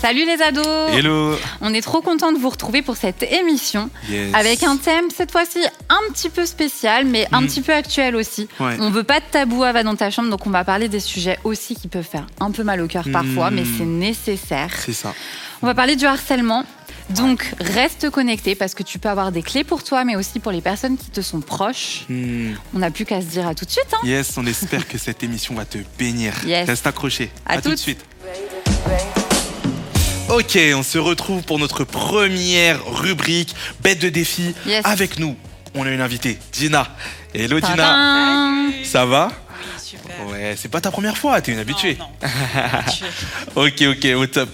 Salut les ados Hello On est trop content de vous retrouver pour cette émission Yes. avec un thème cette fois-ci un petit peu spécial mais un Mm. petit peu actuel aussi. Ouais. On veut pas de tabou à va dans ta chambre donc on va parler des sujets aussi qui peuvent faire un peu mal au cœur parfois Mm. mais c'est nécessaire. C'est ça. On va parler du harcèlement. Donc reste connecté parce que tu peux avoir des clés pour toi mais aussi pour les personnes qui te sont proches. Hmm. On n'a plus qu'à se dire à tout de suite. hein. Yes, on espère que cette émission va te bénir. Yes. Reste accroché. À tout de suite. Ok, on se retrouve pour notre première rubrique Bête de défi. Yes. Avec nous, on a une invitée, Dina. Hello Dina. Tadam Ça va? Ouais, c'est pas ta première fois, t'es une habituée. Non. Ok, ok, au top.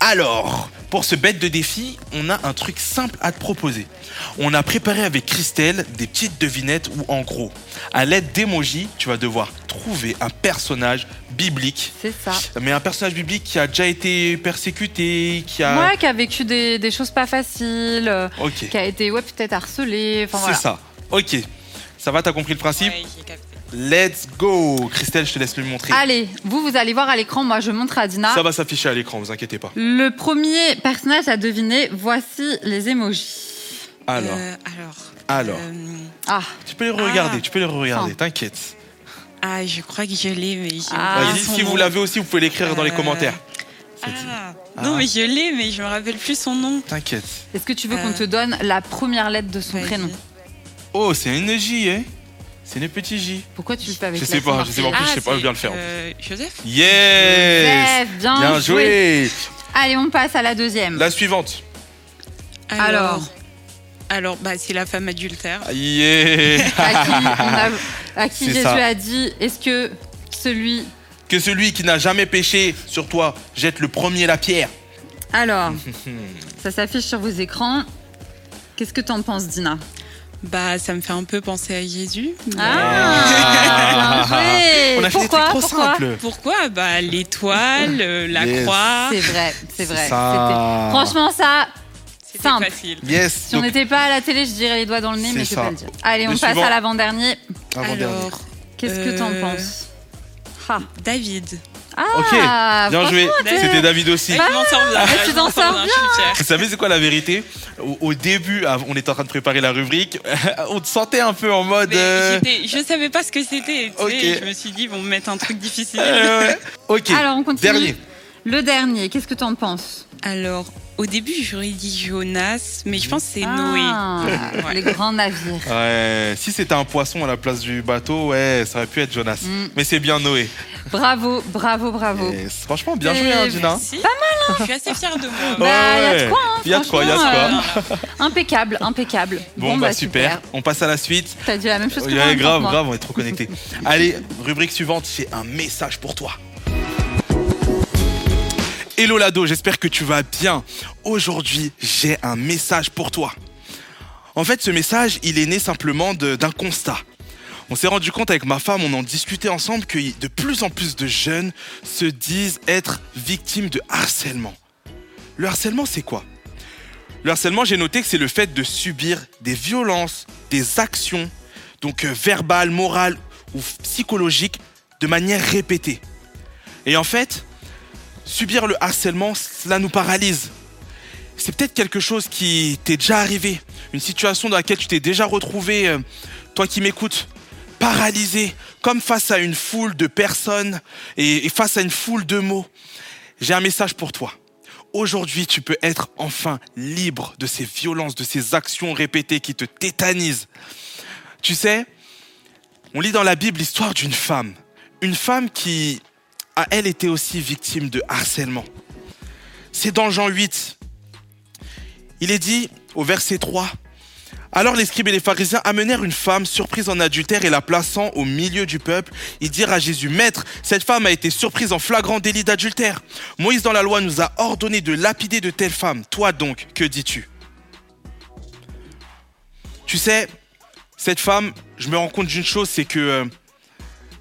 Alors, pour ce bête de défi, on a un truc simple à te proposer. On a préparé avec Christelle des petites devinettes où, en gros, à l'aide d'emojis, tu vas devoir trouver un personnage biblique. C'est ça. Mais un personnage biblique qui a déjà été persécuté, qui a. Moi qui a vécu des, des choses pas faciles, euh, Ok, qui a été ouais, peut-être harcelé. Enfin, c'est voilà. ça. Ok, ça va, t'as compris le principe Ouais, j'ai capté. Let's go Christelle, je te laisse le montrer. Allez, vous, vous allez voir à l'écran. Moi, je montre à Dina. Ça va s'afficher à l'écran, vous inquiétez pas. Le premier personnage à deviner, voici les emojis. Alors, Euh, alors. alors. euh, Ah, tu peux les regarder, ah. tu peux les regarder, t'inquiète. ah, je crois que je l'ai, mais j'ai Ah. oublié Vas-y, son si vous l'avez aussi, vous pouvez l'écrire dans les Euh, commentaires. Ah. Ah. Non, mais je l'ai, mais je me rappelle plus son nom. T'inquiète. est-ce que tu veux qu'on Euh. te donne la première lettre de son Vas-y. prénom? Oh, c'est une J, hein C'est une petite J. Pourquoi tu le fais avec Je sais pas, je sais pas. En plus, je sais pas c'est, bien le faire. euh, Joseph Yes Joseph, bien, Bien joué Allez, on passe à la deuxième. La suivante. Alors. Alors, bah, c'est la femme adultère. Yeah À qui, on a- à qui C'est Jésus ça. a dit Est-ce que celui. Que celui qui n'a jamais péché sur toi jette le premier la pierre. Alors, ça s'affiche sur vos écrans. Qu'est-ce que t'en penses, Dina? Bah, ça me fait un peu penser à Jésus. Ah. On a fait des Pourquoi trucs trop Pourquoi simples. Pourquoi? Bah, l'étoile, euh, la Yes. croix. C'est vrai, c'est vrai. ça. Franchement, ça, C'était simple. facile. Yes si on n'était pas à la télé, je dirais les doigts dans le nez, C'est mais je vais pas le dire. Allez, on Le passe suivant. à l'avant-dernier. avant-dernier. Alors, Qu'est-ce que t'en Euh, penses? Ah, David. Ok, bien joué. C'était David aussi. Sors bien. tu je t'en sors fière. Vous savez c'est quoi la vérité? Au, au début, on était en train de préparer la rubrique, on te sentait un peu en mode... Mais euh, je savais pas ce que c'était. tu sais, Ok. Je me suis dit, ils vont me mettre un truc difficile. euh, ouais. Ok, Alors, on continue. dernier. Le dernier, qu'est-ce que t'en penses? Alors, au début, j'aurais dit Jonas, mais je pense que c'est Noé. Ah, Ouais. Les grands navires. Ouais, si c'était un poisson à la place du bateau, ouais, ça aurait pu être Jonas. Mm. Mais c'est bien Noé. Bravo, bravo, bravo. Et c'est- franchement, bien joué, hein, Dina. Merci. Je suis assez fière de moi. Bah, y a de Ouais. quoi, hein, Y a de quoi, y a de franchement, quoi. euh, Impeccable, impeccable. Bon, bah, super. On passe à la suite. T'as dit la même chose que Ouais, moi. même temps grave, moi. grave, on est trop connectés. Allez, rubrique suivante, j'ai un message pour toi. Hello Lado, j'espère que tu vas bien. Aujourd'hui, j'ai un message pour toi. En fait, ce message, il est né simplement d'un constat. On s'est rendu compte avec ma femme, on en discutait ensemble, que de plus en plus de jeunes se disent être victimes de harcèlement. Le harcèlement, c'est quoi? Le harcèlement, j'ai noté que c'est le fait de subir des violences, des actions, donc euh, verbales, morales ou psychologiques, de manière répétée. Et en fait, subir le harcèlement, cela nous paralyse. C'est peut-être quelque chose qui t'est déjà arrivé, une situation dans laquelle tu t'es déjà retrouvé, euh, toi qui m'écoutes, paralysé, comme face à une foule de personnes et, face à une foule de mots. J'ai un message pour toi. Aujourd'hui, tu peux être enfin libre de ces violences, de ces actions répétées qui te tétanisent. Tu sais, on lit dans la Bible l'histoire d'une femme. Une femme qui a, elle, été aussi victime de harcèlement. C'est dans Jean 8. Il est dit au verset 3. Alors les scribes et les pharisiens amenèrent une femme surprise en adultère et la plaçant au milieu du peuple. Ils dirent à Jésus, Maître, cette femme a été surprise en flagrant délit d'adultère. Moïse dans la loi nous a ordonné de lapider de telles femmes. Toi donc, que dis-tu? Tu sais, cette femme, je me rends compte d'une chose, c'est que euh,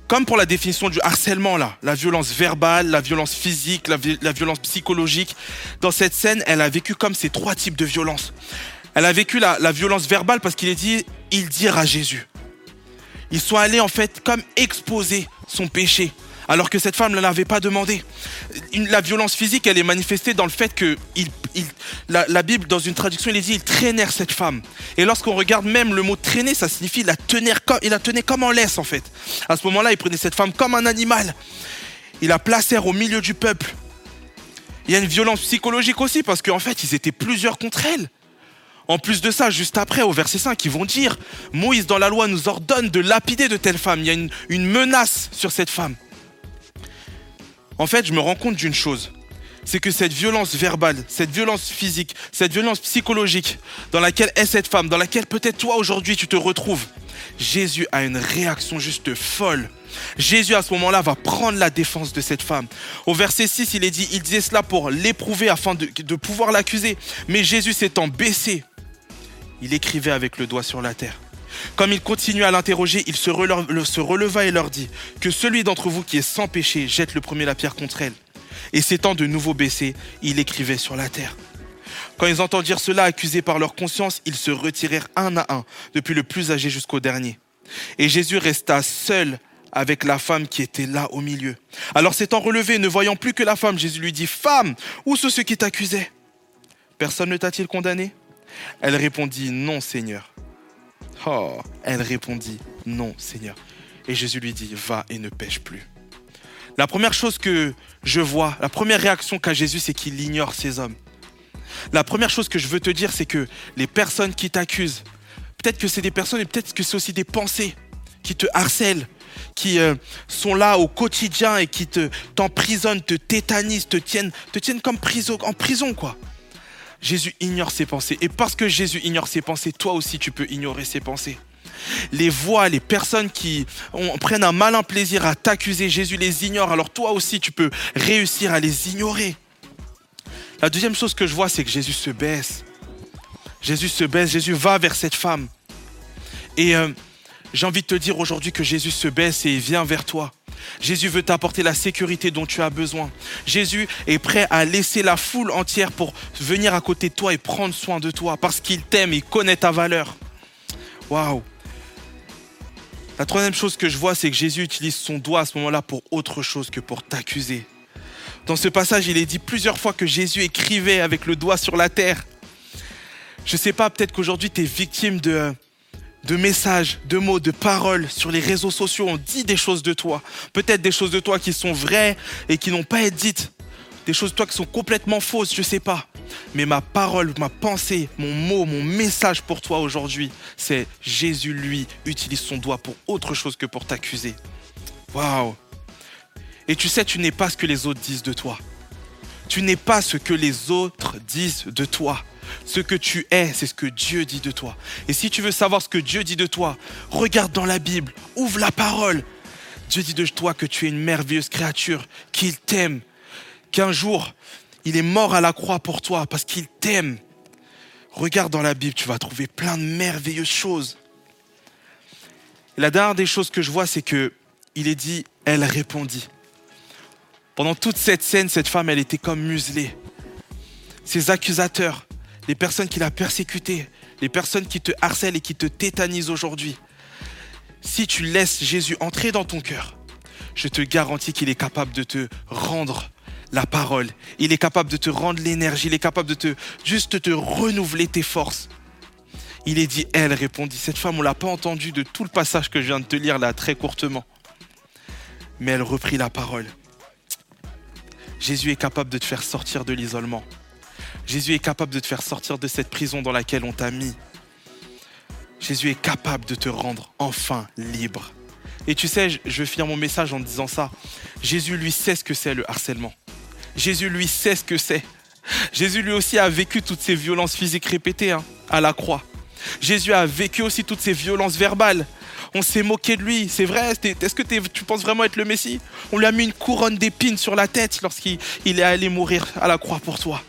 comme pour la définition du harcèlement, là, la violence verbale, la violence physique, la, vi- la violence psychologique, dans cette scène, elle a vécu comme ces trois types de violence. Elle a vécu la, la violence verbale parce qu'il est dit, ils dirent à Jésus. Ils sont allés en fait comme exposer son péché, alors que cette femme ne l'avait pas demandé. La violence physique, elle est manifestée dans le fait que il, il- la, la Bible, dans une traduction, il est dit, ils traînèrent cette femme. Et lorsqu'on regarde même le mot traîner, ça signifie la tenir comme, il la tenait comme en laisse en fait. À ce moment-là, il prenait cette femme comme un animal. Il la placèrent au milieu du peuple. Il y a une violence psychologique aussi parce qu'en fait, ils étaient plusieurs contre elle. En plus de ça, juste après, au verset 5, ils vont dire Moïse dans la loi nous ordonne de lapider de telle femme. Il y a une, menace sur cette femme. En fait, je me rends compte d'une chose c'est que cette violence verbale, cette violence physique, cette violence psychologique dans laquelle est cette femme, dans laquelle peut-être toi aujourd'hui tu te retrouves, Jésus a une réaction juste folle. Jésus à ce moment-là va prendre la défense de cette femme. Au verset 6, il est dit, il disait cela pour l'éprouver afin de, de pouvoir l'accuser. Mais Jésus s'étant baissé, il écrivait avec le doigt sur la terre. Comme il continuait à l'interroger, il se releva, le- se releva et leur dit que celui d'entre vous qui est sans péché jette le premier la pierre contre elle. Et s'étant de nouveau baissé, il écrivait sur la terre. Quand ils entendirent cela accusés par leur conscience, ils se retirèrent un à un, depuis le plus âgé jusqu'au dernier. Et Jésus resta seul avec la femme qui était là au milieu. Alors s'étant relevé, ne voyant plus que la femme, Jésus lui dit, Femme, où sont ceux qui t'accusaient? Personne ne t'a-t-il condamné? Elle répondit, Non, Seigneur. Oh, elle répondit, Non, Seigneur. Et Jésus lui dit, Va et ne pêche plus. La première chose que je vois, la première réaction qu'a Jésus, c'est qu'il ignore ces hommes. La première chose que je veux te dire, c'est que les personnes qui t'accusent, peut-être que c'est des personnes et peut-être que c'est aussi des pensées qui te harcèlent, qui euh, sont là au quotidien et qui te t'emprisonnent, te tétanisent, te tiennent, te tiennent comme en prison, quoi. Jésus ignore ses pensées. Et parce que Jésus ignore ses pensées, toi aussi tu peux ignorer ses pensées. Les voix, les personnes qui prennent un malin plaisir à t'accuser, Jésus les ignore. Alors toi aussi tu peux réussir à les ignorer. La deuxième chose que je vois, c'est que Jésus se baisse. Jésus se baisse, Jésus va vers cette femme. Et euh, j'ai envie de te dire aujourd'hui que Jésus se baisse et il vient vers toi. Jésus veut t'apporter la sécurité dont tu as besoin. Jésus est prêt à laisser la foule entière pour venir à côté de toi et prendre soin de toi parce qu'il t'aime et connaît ta valeur. Waouh! La troisième chose que je vois, c'est que Jésus utilise son doigt à ce moment-là pour autre chose que pour t'accuser. Dans ce passage, il est dit plusieurs fois que Jésus écrivait avec le doigt sur la terre. Je sais pas, peut-être qu'aujourd'hui tu es victime de, de messages, de mots, de paroles sur les réseaux sociaux. On dit des choses de toi. Peut-être des choses de toi qui sont vraies et qui n'ont pas été dites. Des choses de toi qui sont complètement fausses, je sais pas. Mais ma parole, ma pensée, mon mot, mon message pour toi aujourd'hui, c'est Jésus, lui, utilise son doigt pour autre chose que pour t'accuser. Waouh! Et tu sais, tu n'es pas ce que les autres disent de toi. Tu n'es pas ce que les autres disent de toi. Ce que tu es, c'est ce que Dieu dit de toi. Et si tu veux savoir ce que Dieu dit de toi, regarde dans la Bible, ouvre la parole. Dieu dit de toi que tu es une merveilleuse créature, qu'il t'aime, qu'un jour, il est mort à la croix pour toi parce qu'il t'aime. Regarde dans la Bible, tu vas trouver plein de merveilleuses choses. Et la dernière des choses que je vois, c'est que il est dit, elle répondit. Pendant toute cette scène, cette femme, elle était comme muselée. Ses accusateurs, les personnes qui la persécutée, les personnes qui te harcèlent et qui te tétanisent aujourd'hui. Si tu laisses Jésus entrer dans ton cœur, je te garantis qu'il est capable de te rendre la parole. Il est capable de te rendre l'énergie. Il est capable de te juste te renouveler tes forces. Il est dit, elle répondit. Cette femme, on l'a pas entendu de tout le passage que je viens de te lire là très courtement. Mais elle reprit la parole. Jésus est capable de te faire sortir de l'isolement. Jésus est capable de te faire sortir de cette prison dans laquelle on t'a mis. Jésus est capable de te rendre enfin libre. Et tu sais, je vais finir mon message en disant ça. Jésus, lui, sait ce que c'est le harcèlement. Jésus, lui, sait ce que c'est. Jésus, lui aussi, a vécu toutes ces violences physiques répétées hein, à la croix. Jésus a vécu aussi toutes ces violences verbales. On s'est moqué de lui, c'est vrai. Est-ce que tu penses vraiment être le Messie? On lui a mis une couronne d'épines sur la tête lorsqu'il il est allé mourir à la croix pour toi.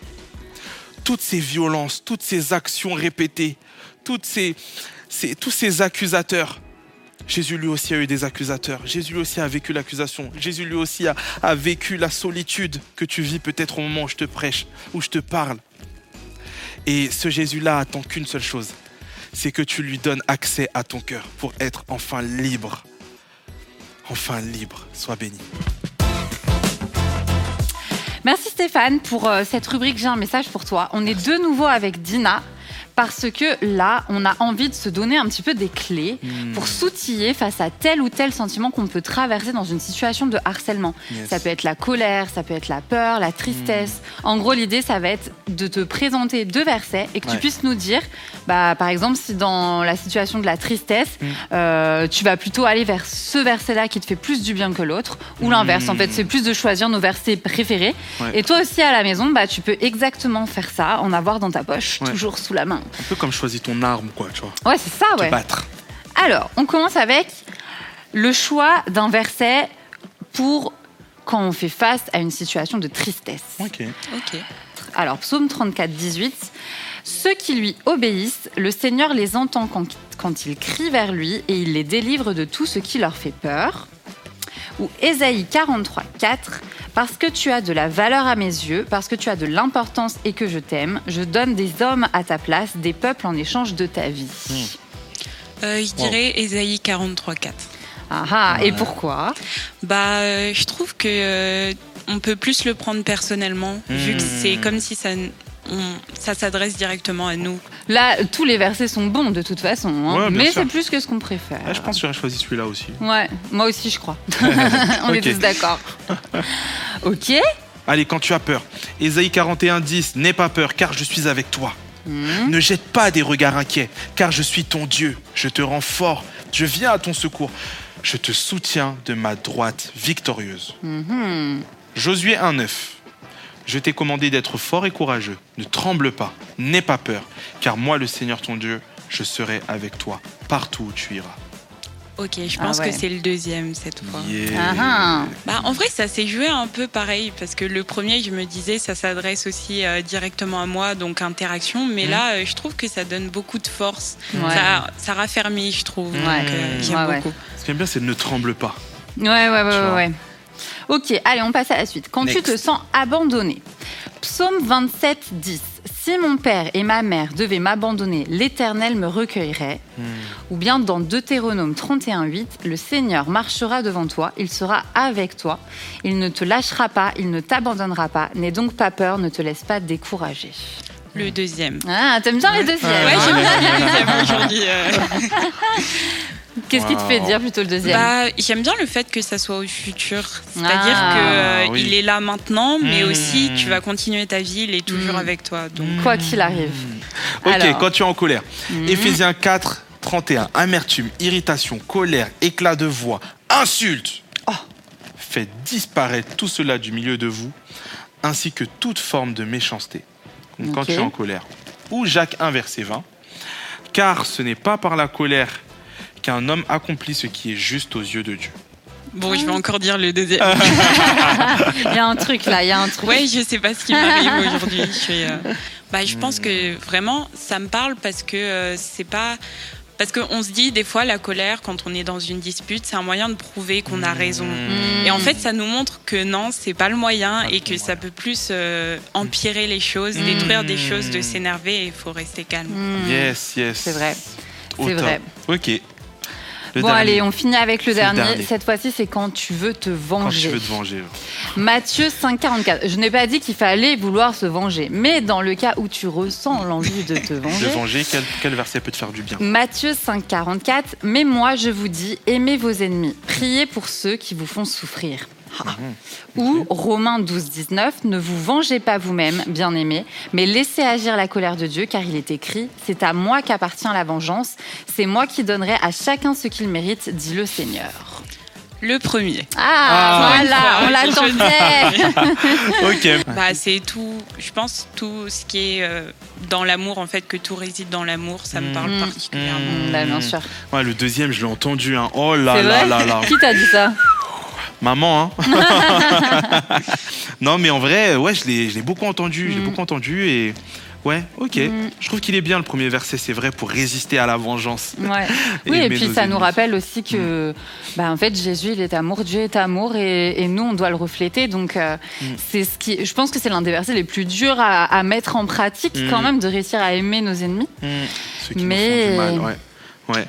Toutes ces violences, toutes ces actions répétées, toutes ces, tous ces accusateurs, Jésus lui aussi a eu des accusateurs. Jésus lui aussi a vécu l'accusation. Jésus lui aussi a, a vécu la solitude que tu vis peut-être au moment où je te prêche, où je te parle. Et ce Jésus-là attend qu'une seule chose, c'est que tu lui donnes accès à ton cœur pour être enfin libre. Enfin libre. Sois béni. Merci Stéphane pour euh, cette rubrique J'ai un message pour toi. On est de nouveau avec Dina parce que là, on a envie de se donner un petit peu des clés Hmm. pour s'outiller face à tel ou tel sentiment qu'on peut traverser dans une situation de harcèlement. Yes. Ça peut être la colère, ça peut être la peur, la tristesse. Hmm. En gros, l'idée, ça va être de te présenter deux versets et que tu puisses nous dire, bah, par exemple, si dans la situation de la tristesse, Hmm. euh, tu vas plutôt aller vers ce verset-là qui te fait plus du bien que l'autre, ou l'inverse. En fait, c'est plus de choisir nos versets préférés. Ouais. Et toi aussi, à la maison, bah, tu peux exactement faire ça, en avoir dans ta poche, Ouais. toujours sous la main. Un peu comme choisis ton arme, quoi, tu vois. Ouais, c'est ça, Te ouais. battre. Alors, on commence avec le choix d'un verset pour quand on fait face à une situation de tristesse. Ok. Ok. Alors, psaume 34, 18. Ceux qui lui obéissent, le Seigneur les entend quand, quand ils crient vers lui et il les délivre de tout ce qui leur fait peur. Ou Ésaïe 43, 4. Parce que tu as de la valeur à mes yeux, parce que tu as de l'importance et que je t'aime, je donne des hommes à ta place, des peuples en échange de ta vie. Euh, je dirais Ésaïe 43, 4. Ah ah, et pourquoi? Bah, euh, je trouve que euh, on peut plus le prendre personnellement, vu que Hmm. c'est comme si ça, ça s'adresse directement à nous. Là, tous les versets sont bons de toute façon, hein, Ouais, mais c'est plus que ce qu'on préfère. Ah, je pense que j'aurais choisi celui-là aussi. Ouais, moi aussi je crois. On est tous d'accord. ok. Allez, quand tu as peur. Ésaïe 41, 10. N'aie pas peur, car je suis avec toi. Mhm. Ne jette pas des regards inquiets, car je suis ton Dieu. Je te rends fort. Je viens à ton secours. Je te soutiens de ma droite victorieuse. Mhm. Josué 1, 9. Je t'ai commandé d'être fort et courageux. Ne tremble pas, n'aie pas peur, car moi, le Seigneur ton Dieu, je serai avec toi partout où tu iras. Ok, je Ah pense ouais. que c'est le deuxième cette fois. Yeah. Ah ah. Bah, en vrai, ça s'est joué un peu pareil parce que le premier, je me disais, ça s'adresse aussi euh, directement à moi, donc interaction. Mais Mhm. là, euh, je trouve que ça donne beaucoup de force. Ouais. Ça, ça raffermit, je trouve. Ouais. Donc, euh, j'aime Ouais, ouais. beaucoup. Ce qui est bien, c'est ne tremble pas. Ouais, ouais, ouais, ouais. Ok, allez, on passe à la suite. Quand tu te sens abandonné. Psaume 27, 10. Si mon père et ma mère devaient m'abandonner, l'Éternel me recueillerait. Ou bien dans Deutéronome 31, 8, le Seigneur marchera devant toi, il sera avec toi, il ne te lâchera pas, il ne t'abandonnera pas. N'aie donc pas peur, ne te laisse pas décourager. Le deuxième. Ah, t'aimes bien les deuxièmes Ouais, hein j'aime bien le deuxième aujourd'hui. euh. Qu'est-ce qui te fait dire plutôt le deuxième Bah, j'aime bien le fait que ça soit au futur. C'est-à-dire Ah, que euh, oui. il est là maintenant, mais Mmh. aussi tu vas continuer ta vie, il est toujours Mmh. avec toi. Donc, Quoi qu'il arrive. Ok, Alors. quand tu es en colère. Mhm. Éphésiens 4, 31. Amertume, irritation, colère, éclat de voix, insulte. Oh. Faites disparaître tout cela du milieu de vous, ainsi que toute forme de méchanceté. Donc, Quand tu es en colère. Ou Jacques 1, verset 20. Car ce n'est pas par la colère qu'un homme accomplit ce qui est juste aux yeux de Dieu. bon, je vais encore dire le deuxième. Il y a un truc là, il y a un truc. Ouais, je sais pas ce qui m'arrive aujourd'hui. Je, suis, euh, bah, je pense que vraiment, ça me parle parce que euh, c'est pas. Parce qu'on se dit, des fois, la colère, quand on est dans une dispute, c'est un moyen de prouver qu'on a raison. Mmh. Et en fait, ça nous montre que non, c'est pas le moyen Pas et que moyen. ça peut plus euh, empirer les choses, Mm. détruire des choses, de s'énerver et il faut rester calme. Mmh. Yes, yes. C'est vrai. C'est vrai. Ok. Le bon, dernier. allez, on finit avec le dernier. Cette fois-ci, c'est quand tu veux te Quand tu venger. veux te venger. Matthieu 5,44. Je n'ai pas dit qu'il fallait vouloir se venger, mais dans le cas où tu ressens l'envie de te De venger. venger, quel, quel verset peut te faire du bien Matthieu 5,44. Mais moi, je vous dis, aimez vos ennemis, priez pour ceux qui vous font souffrir. Ah. Ou Romains 12, 19, ne vous vengez pas vous-même, bien-aimés, mais laissez agir la colère de Dieu, car il est écrit, c'est à moi qu'appartient la vengeance, c'est moi qui donnerai à chacun ce qu'il mérite, dit le Seigneur. Le premier. Ah, Ah. voilà, on l'attendait. Ok. Bah, c'est tout, je pense, tout ce qui est euh, dans l'amour, en fait, que tout réside dans l'amour, ça me parle Mm. particulièrement. Bah, bien sûr. Ouais, le deuxième, je l'ai entendu. Hein. Oh là là là là. Qui t'a dit ça? Maman, hein Non, mais en vrai, ouais, je l'ai beaucoup entendu. J'ai Mm. beaucoup entendu et. Ouais, ok. Mm. Je trouve qu'il est bien le premier verset, c'est vrai, pour résister à la vengeance. Ouais. Oui, et puis ça nous rappelle aussi que, bah, en fait, Jésus, il est amour, Dieu est amour, et, et nous, on doit le refléter. Donc, euh, Mm. c'est ce qui, je pense que c'est l'un des versets les plus durs à, à mettre en pratique, Mm. quand même, de réussir à aimer nos ennemis. Ceux qui nous Mais- font du mal, ouais. Ouais.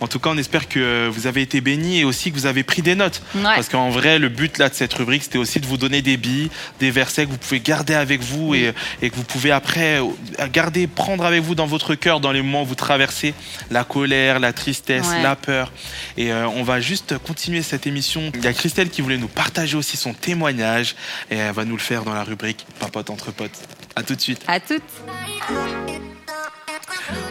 En tout cas, on espère que vous avez été bénis et aussi que vous avez pris des notes. Ouais. Parce qu'en vrai, le but là de cette rubrique, c'était aussi de vous donner des billes, des versets que vous pouvez garder avec vous et, et que vous pouvez après euh, garder, prendre avec vous dans votre cœur dans les moments où vous traversez la colère, la tristesse, Ouais. la peur. Et euh, on va juste continuer cette émission. Il y a Christelle qui voulait nous partager aussi son témoignage et elle va nous le faire dans la rubrique Papote entre potes. À tout de suite. À toutes.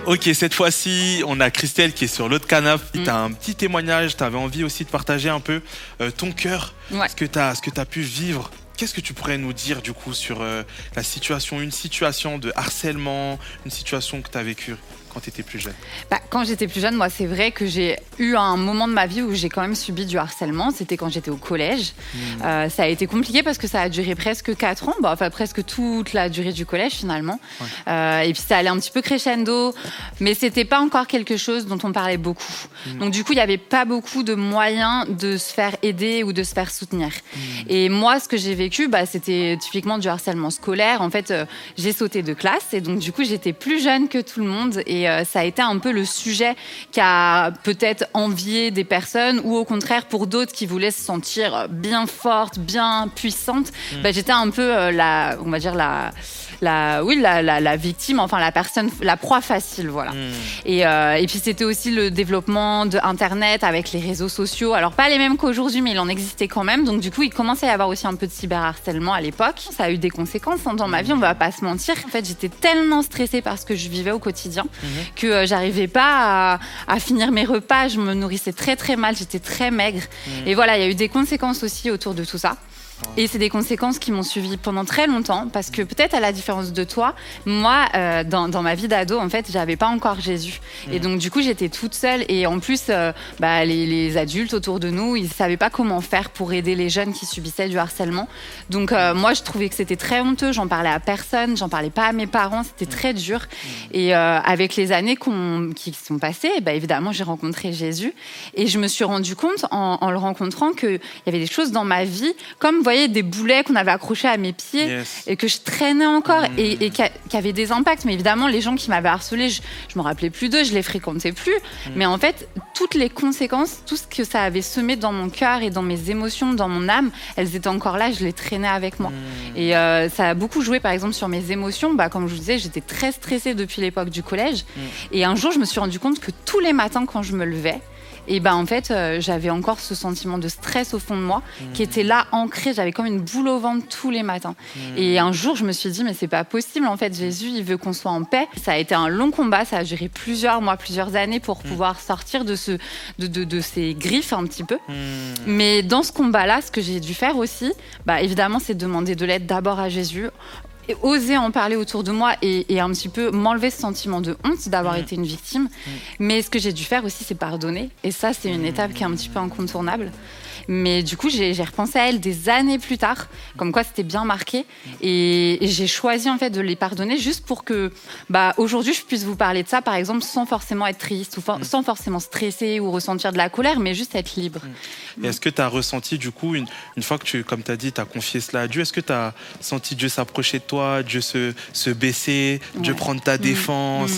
Ok, cette fois-ci, on a Christelle qui est sur l'autre canapé. Mm. Tu as un petit témoignage, tu avais envie aussi de partager un peu euh, ton cœur, Ouais. ce que tu as pu vivre. Qu'est-ce que tu pourrais nous dire du coup sur euh, la situation, une situation de harcèlement, une situation que tu as vécue? Quand tu étais plus jeune Bah, quand j'étais plus jeune, moi, c'est vrai que j'ai eu un moment de ma vie où j'ai quand même subi du harcèlement. C'était quand j'étais au collège. Hmm. Euh, ça a été compliqué parce que ça a duré presque 4 ans, bah, enfin presque toute la durée du collège finalement. Ouais. Euh, et puis ça allait un petit peu crescendo, mais c'était pas encore quelque chose dont on parlait beaucoup. Mm. Donc du coup, il n'y avait pas beaucoup de moyens de se faire aider ou de se faire soutenir. Mm. Et moi, ce que j'ai vécu, bah, c'était typiquement du harcèlement scolaire. En fait, euh, j'ai sauté de classe et donc du coup, j'étais plus jeune que tout le monde et euh, ça a été un peu le sujet qui a peut-être envié des personnes ou au contraire pour d'autres qui voulaient se sentir bien fortes, bien puissantes. Bah, j'étais un peu euh, la, on va dire la, la, oui, la, la, la victime, enfin la personne, la proie facile, voilà. Et, euh, et puis c'était aussi le développement de Internet avec les réseaux sociaux. Alors pas les mêmes qu'aujourd'hui, mais il en existait quand même. Donc du coup, il commençait à y avoir aussi un peu de cyberharcèlement à l'époque. Ça a eu des conséquences hein, dans ma vie, on va pas se mentir. En fait, j'étais tellement stressée par ce que je vivais au quotidien que euh, j'arrivais pas à, à finir mes repas. Je me nourrissais très très mal, j'étais très maigre. Et voilà, il y a eu des conséquences aussi autour de tout ça. Et c'est des conséquences qui m'ont suivi pendant très longtemps parce que peut-être à la différence de toi, moi, euh, dans, dans ma vie d'ado, en fait, j'avais pas encore Jésus. Et donc, du coup, j'étais toute seule. Et en plus, euh, bah, les, les adultes autour de nous, ils savaient pas comment faire pour aider les jeunes qui subissaient du harcèlement. Donc, euh, moi, je trouvais que c'était très honteux. J'en parlais à personne, j'en parlais pas à mes parents. C'était très dur. Et euh, avec les années qui sont passées, bah, évidemment, j'ai rencontré Jésus. Et je me suis rendu compte en, en le rencontrant qu'il y avait des choses dans ma vie, comme voyez, des boulets qu'on avait accrochés à mes pieds Yes. et que je traînais encore Mmh. et, et qui, avaient des impacts. Mais évidemment, les gens qui m'avaient harcelé, je, je me rappelais plus d'eux, je les fréquentais plus. Mmh. Mais en fait, toutes les conséquences, tout ce que ça avait semé dans mon cœur et dans mes émotions, dans mon âme, elles étaient encore là, je les traînais avec moi. Mmh. Et euh, ça a beaucoup joué, par exemple, sur mes émotions. Bah, comme je vous disais, j'étais très stressée depuis l'époque du collège. Et un jour, je me suis rendu compte que tous les matins, quand je me levais, et ben en fait, euh, j'avais encore ce sentiment de stress au fond de moi qui était là ancré. J'avais comme une boule au ventre tous les matins. Et un jour, je me suis dit, mais c'est pas possible. En fait, Jésus, il veut qu'on soit en paix. Ça a été un long combat. Ça a duré plusieurs mois, plusieurs années pour pouvoir sortir de, ce, de, de, de ces griffes un petit peu. Mais dans ce combat-là, ce que j'ai dû faire aussi, bah, évidemment, c'est demander de l'aide d'abord à Jésus. Oser en parler autour de moi et, et un petit peu m'enlever ce sentiment de honte d'avoir été une victime. Mais ce que j'ai dû faire aussi, c'est pardonner. Et ça, c'est une étape qui est un petit peu incontournable. Mais du coup, j'ai repensé à elle des années plus tard, comme quoi c'était bien marqué. Et, et j'ai choisi en fait de les pardonner juste pour que, bah, aujourd'hui, je puisse vous parler de ça, par exemple, sans forcément être triste ou for- sans forcément stresser ou ressentir de la colère, mais juste être libre. Et est-ce que tu as ressenti, du coup, une, une fois que tu, comme tu as dit, tu as confié cela à Dieu, est-ce que tu as senti Dieu s'approcher de toi, Dieu se, se baisser, Dieu prendre ta défense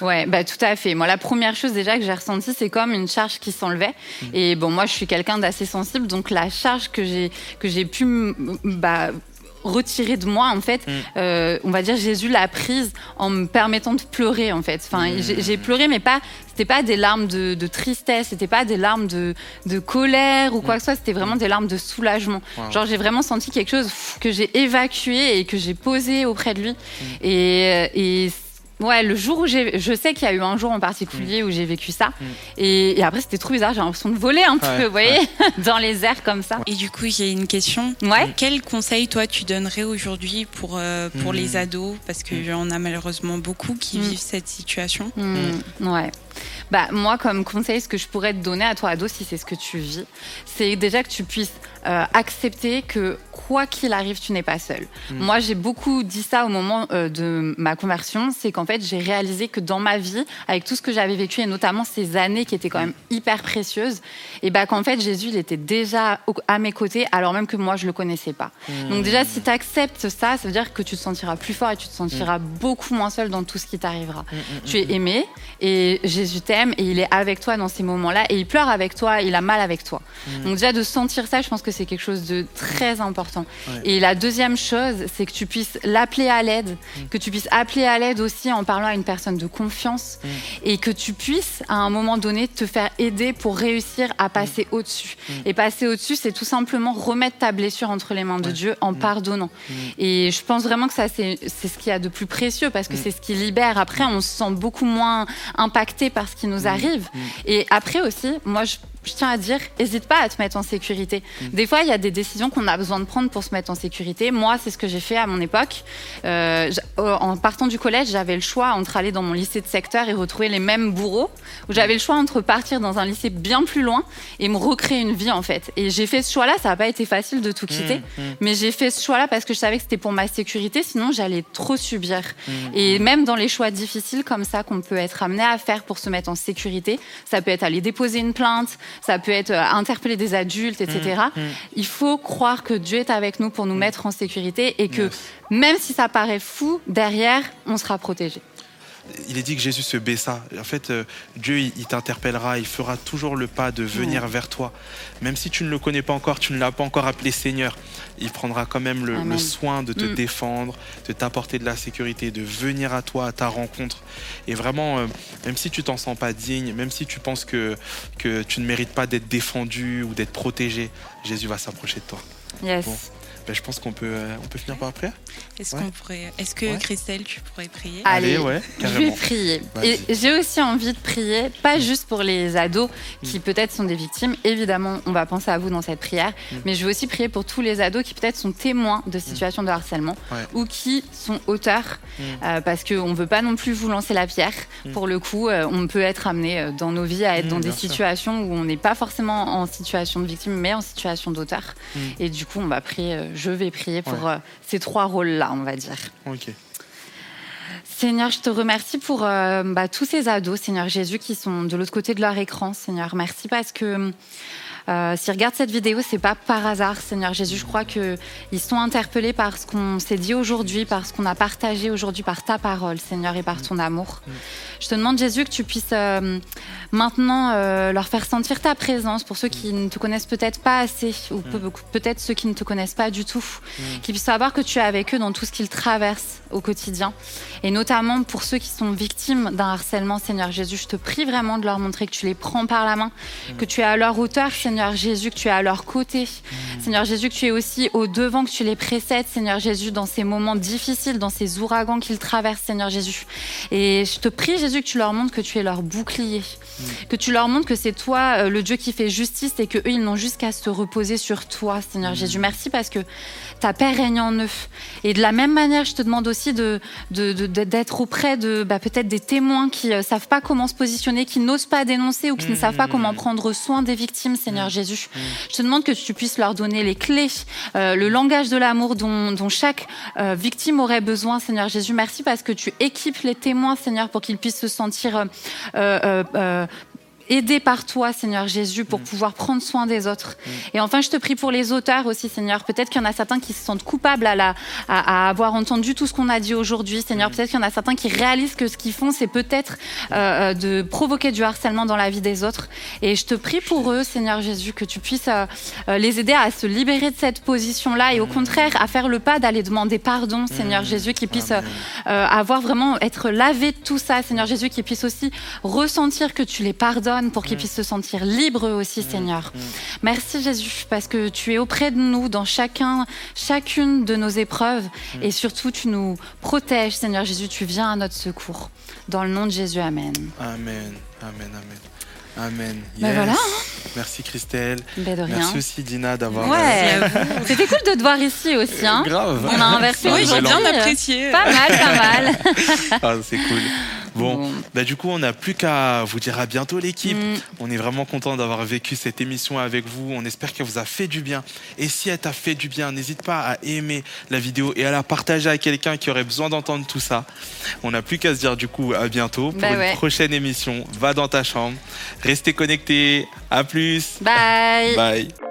Mm. Ouais, bah tout à fait. Moi, la première chose déjà que j'ai ressentie, c'est comme une charge qui s'enlevait. Et bon, moi, je suis quelqu'un d'assez sensible, donc la charge que j'ai que j'ai pu bah, retirer de moi, en fait, euh, on va dire Jésus l'a prise en me permettant de pleurer, en fait. Enfin, j'ai j'ai pleuré, mais pas. C'était pas des larmes de, de tristesse, c'était pas des larmes de, de colère ou quoi que ce soit, c'était vraiment des larmes de soulagement. Wow. Genre, j'ai vraiment senti quelque chose que j'ai évacué et que j'ai posé auprès de lui. Et, et ouais, le jour où j'ai, je sais qu'il y a eu un jour en particulier où j'ai vécu ça. Et, et après, c'était trop bizarre. J'ai l'impression de voler un Ouais, peu, vous voyez, dans les airs comme ça. Et du coup, j'ai une question. Ouais. Quel conseil, toi, tu donnerais aujourd'hui pour, euh, pour Mm. les ados? Parce qu'il y en a malheureusement beaucoup qui Mm. vivent cette situation. Ouais. Bah, moi, comme conseil, ce que je pourrais te donner à toi, ado, si c'est ce que tu vis, c'est déjà que tu puisses euh, accepter que quoi qu'il arrive, tu n'es pas seul. Mm. Moi, j'ai beaucoup dit ça au moment euh, de ma conversion, c'est qu'en fait, j'ai réalisé que dans ma vie, avec tout ce que j'avais vécu et notamment ces années qui étaient quand même hyper précieuses, et bah qu'en fait, Jésus, il était déjà à mes côtés alors même que moi, je le connaissais pas. Donc déjà, si tu acceptes ça, ça veut dire que tu te sentiras plus fort et tu te sentiras beaucoup moins seul dans tout ce qui t'arrivera. Tu es aimé et Jésus t'aime et il est avec toi dans ces moments-là et il pleure avec toi, il a mal avec toi. Donc déjà de sentir ça, je pense que c'est quelque chose de très important. Ouais. Et la deuxième chose, c'est que tu puisses l'appeler à l'aide, que tu puisses appeler à l'aide aussi en parlant à une personne de confiance et que tu puisses à un moment donné te faire aider pour réussir à passer au-dessus. Et passer au-dessus, c'est tout simplement remettre ta blessure entre les mains de Dieu en pardonnant. Et je pense vraiment que ça, c'est c'est ce qu'il y a de plus précieux parce que c'est ce qui libère. Après, on se sent beaucoup moins impacté par ce qui nous arrive. Et après aussi, moi, je, je tiens à dire, n'hésite pas à te mettre en sécurité. Des fois, il y a des décisions qu'on a besoin de prendre pour se mettre en sécurité. Moi, c'est ce que j'ai fait à mon époque. Euh, euh, en partant du collège, j'avais le choix entre aller dans mon lycée de secteur et retrouver les mêmes bourreaux, ou j'avais le choix entre partir dans un lycée bien plus loin et me recréer une vie en fait. Et j'ai fait ce choix-là. Ça n'a pas été facile de tout quitter, mais j'ai fait ce choix-là parce que je savais que c'était pour ma sécurité. Sinon, j'allais trop subir. Et même dans les choix difficiles comme ça qu'on peut être amené à faire pour se mettre en sécurité, ça peut être aller déposer une plainte, ça peut être euh, interpeller des adultes, etc. Il faut croire que Dieu est avec nous pour nous mettre en sécurité et que Yes. même si ça paraît fou, derrière, on sera protégé. Il est dit que Jésus se baissa. En fait, euh, Dieu, il, il t'interpellera, il fera toujours le pas de venir vers toi. Même si tu ne le connais pas encore, tu ne l'as pas encore appelé Seigneur, il prendra quand même le, soin de te Mm. défendre, de t'apporter de la sécurité, de venir à toi, à ta rencontre. Et vraiment, euh, même si tu t'en sens pas digne, même si tu penses que, que tu ne mérites pas d'être défendu ou d'être protégé, Jésus va s'approcher de toi. Yes. Bon. Ben, je pense qu'on peut, euh, on peut finir par la prière. Est-ce Ouais. qu'on pourrait. Est-ce que Ouais. Christelle, tu pourrais prier? Allez, ouais, Je vais carrément. prier. Et j'ai aussi envie de prier, pas juste pour les ados qui Mm. peut-être sont des victimes. Évidemment, on va penser à vous dans cette prière. Mm. Mais je veux aussi prier pour tous les ados qui peut-être sont témoins de situations de harcèlement Ouais. ou qui sont auteurs. Mm. euh, parce qu'on ne veut pas non plus vous lancer la pierre. Mm. Pour le coup, euh, on peut être amené euh, dans nos vies à être Mm, dans des sûr. situations où on n'est pas forcément en situation de victime, mais en situation d'auteur. Mm. Et du coup, on va prier, euh, je vais prier pour Ouais. euh, ces trois rôles-là, on va dire. Seigneur, je te remercie pour euh, bah, tous ces ados, Seigneur Jésus, qui sont de l'autre côté de leur écran. Seigneur, merci parce que euh, s'ils regardent cette vidéo, c'est pas par hasard, Seigneur Jésus. Je crois que ils sont interpellés par ce qu'on s'est dit aujourd'hui, par ce qu'on a partagé aujourd'hui, par ta parole, Seigneur, et par ton amour. Je te demande, Jésus, que tu puisses euh, maintenant euh, leur faire sentir ta présence pour ceux qui ne te connaissent peut-être pas assez, ou peut- peut-être ceux qui ne te connaissent pas du tout, qu'ils puissent savoir que tu es avec eux dans tout ce qu'ils traversent au quotidien. Et notamment pour ceux qui sont victimes d'un harcèlement, Seigneur Jésus, je te prie vraiment de leur montrer que tu les prends par la main, que tu es à leur hauteur, Seigneur Jésus, que tu es à leur côté. Seigneur Jésus, que tu es aussi au devant, que tu les précèdes, Seigneur Jésus, dans ces moments difficiles, dans ces ouragans qu'ils traversent, Seigneur Jésus. Et je te prie, Jésus, que tu leur montres que tu es leur bouclier, que tu leur montres que c'est toi, euh, le Dieu qui fait justice, et que eux, ils n'ont juste qu'à se reposer sur toi, Seigneur Jésus. Merci parce que ta paix règne en eux. Et de la même manière, je te demande aussi de, d'être auprès de bah, peut-être des témoins qui ne savent pas comment se positionner, qui n'osent pas dénoncer ou qui ne savent pas comment prendre soin des victimes, Seigneur Jésus. Je te demande que tu puisses leur donner les clés, euh, le langage de l'amour dont, dont chaque euh, victime aurait besoin, Seigneur Jésus. Merci parce que tu équipes les témoins, Seigneur, pour qu'ils puissent se sentir euh, aidés par toi, Seigneur Jésus, pour pouvoir prendre soin des autres. Et enfin, je te prie pour les auteurs aussi, Seigneur. Peut-être qu'il y en a certains qui se sentent coupables à, la, à, à avoir entendu tout ce qu'on a dit aujourd'hui, Seigneur. Peut-être qu'il y en a certains qui réalisent que ce qu'ils font, c'est peut-être euh, de provoquer du harcèlement dans la vie des autres. Et je te prie pour eux, Seigneur Jésus, que tu puisses euh, euh, les aider à se libérer de cette position-là et au contraire à faire le pas d'aller demander pardon, Seigneur Jésus, qu'ils puissent euh, euh, avoir vraiment être lavés de tout ça, Seigneur Jésus, qu'ils puissent aussi ressentir que tu les pardonnes pour qu'ils puissent se sentir libres aussi, Seigneur. Merci Jésus, parce que tu es auprès de nous dans chacun, chacune de nos épreuves et surtout tu nous protèges, Seigneur Jésus, tu viens à notre secours. Dans le nom de Jésus, Amen. Amen, amen, amen. Amen. Ben voilà. Merci Christelle. Ben de rien. Merci aussi Dina d'avoir. Ouais, à c'était cool de te voir ici aussi. Hein. Grave. On a inversé Oui, j'ai bien apprécié. Pas mal, pas mal. Ah, c'est cool. Bon, bah du coup, on n'a plus qu'à vous dire à bientôt, l'équipe. Mm. On est vraiment content d'avoir vécu cette émission avec vous. On espère qu'elle vous a fait du bien. Et si elle t'a fait du bien, n'hésite pas à aimer la vidéo et à la partager à quelqu'un qui aurait besoin d'entendre tout ça. On n'a plus qu'à se dire du coup à bientôt pour Bah une ouais. prochaine émission. Va dans ta chambre. Restez connectés. À plus. Bye. Bye.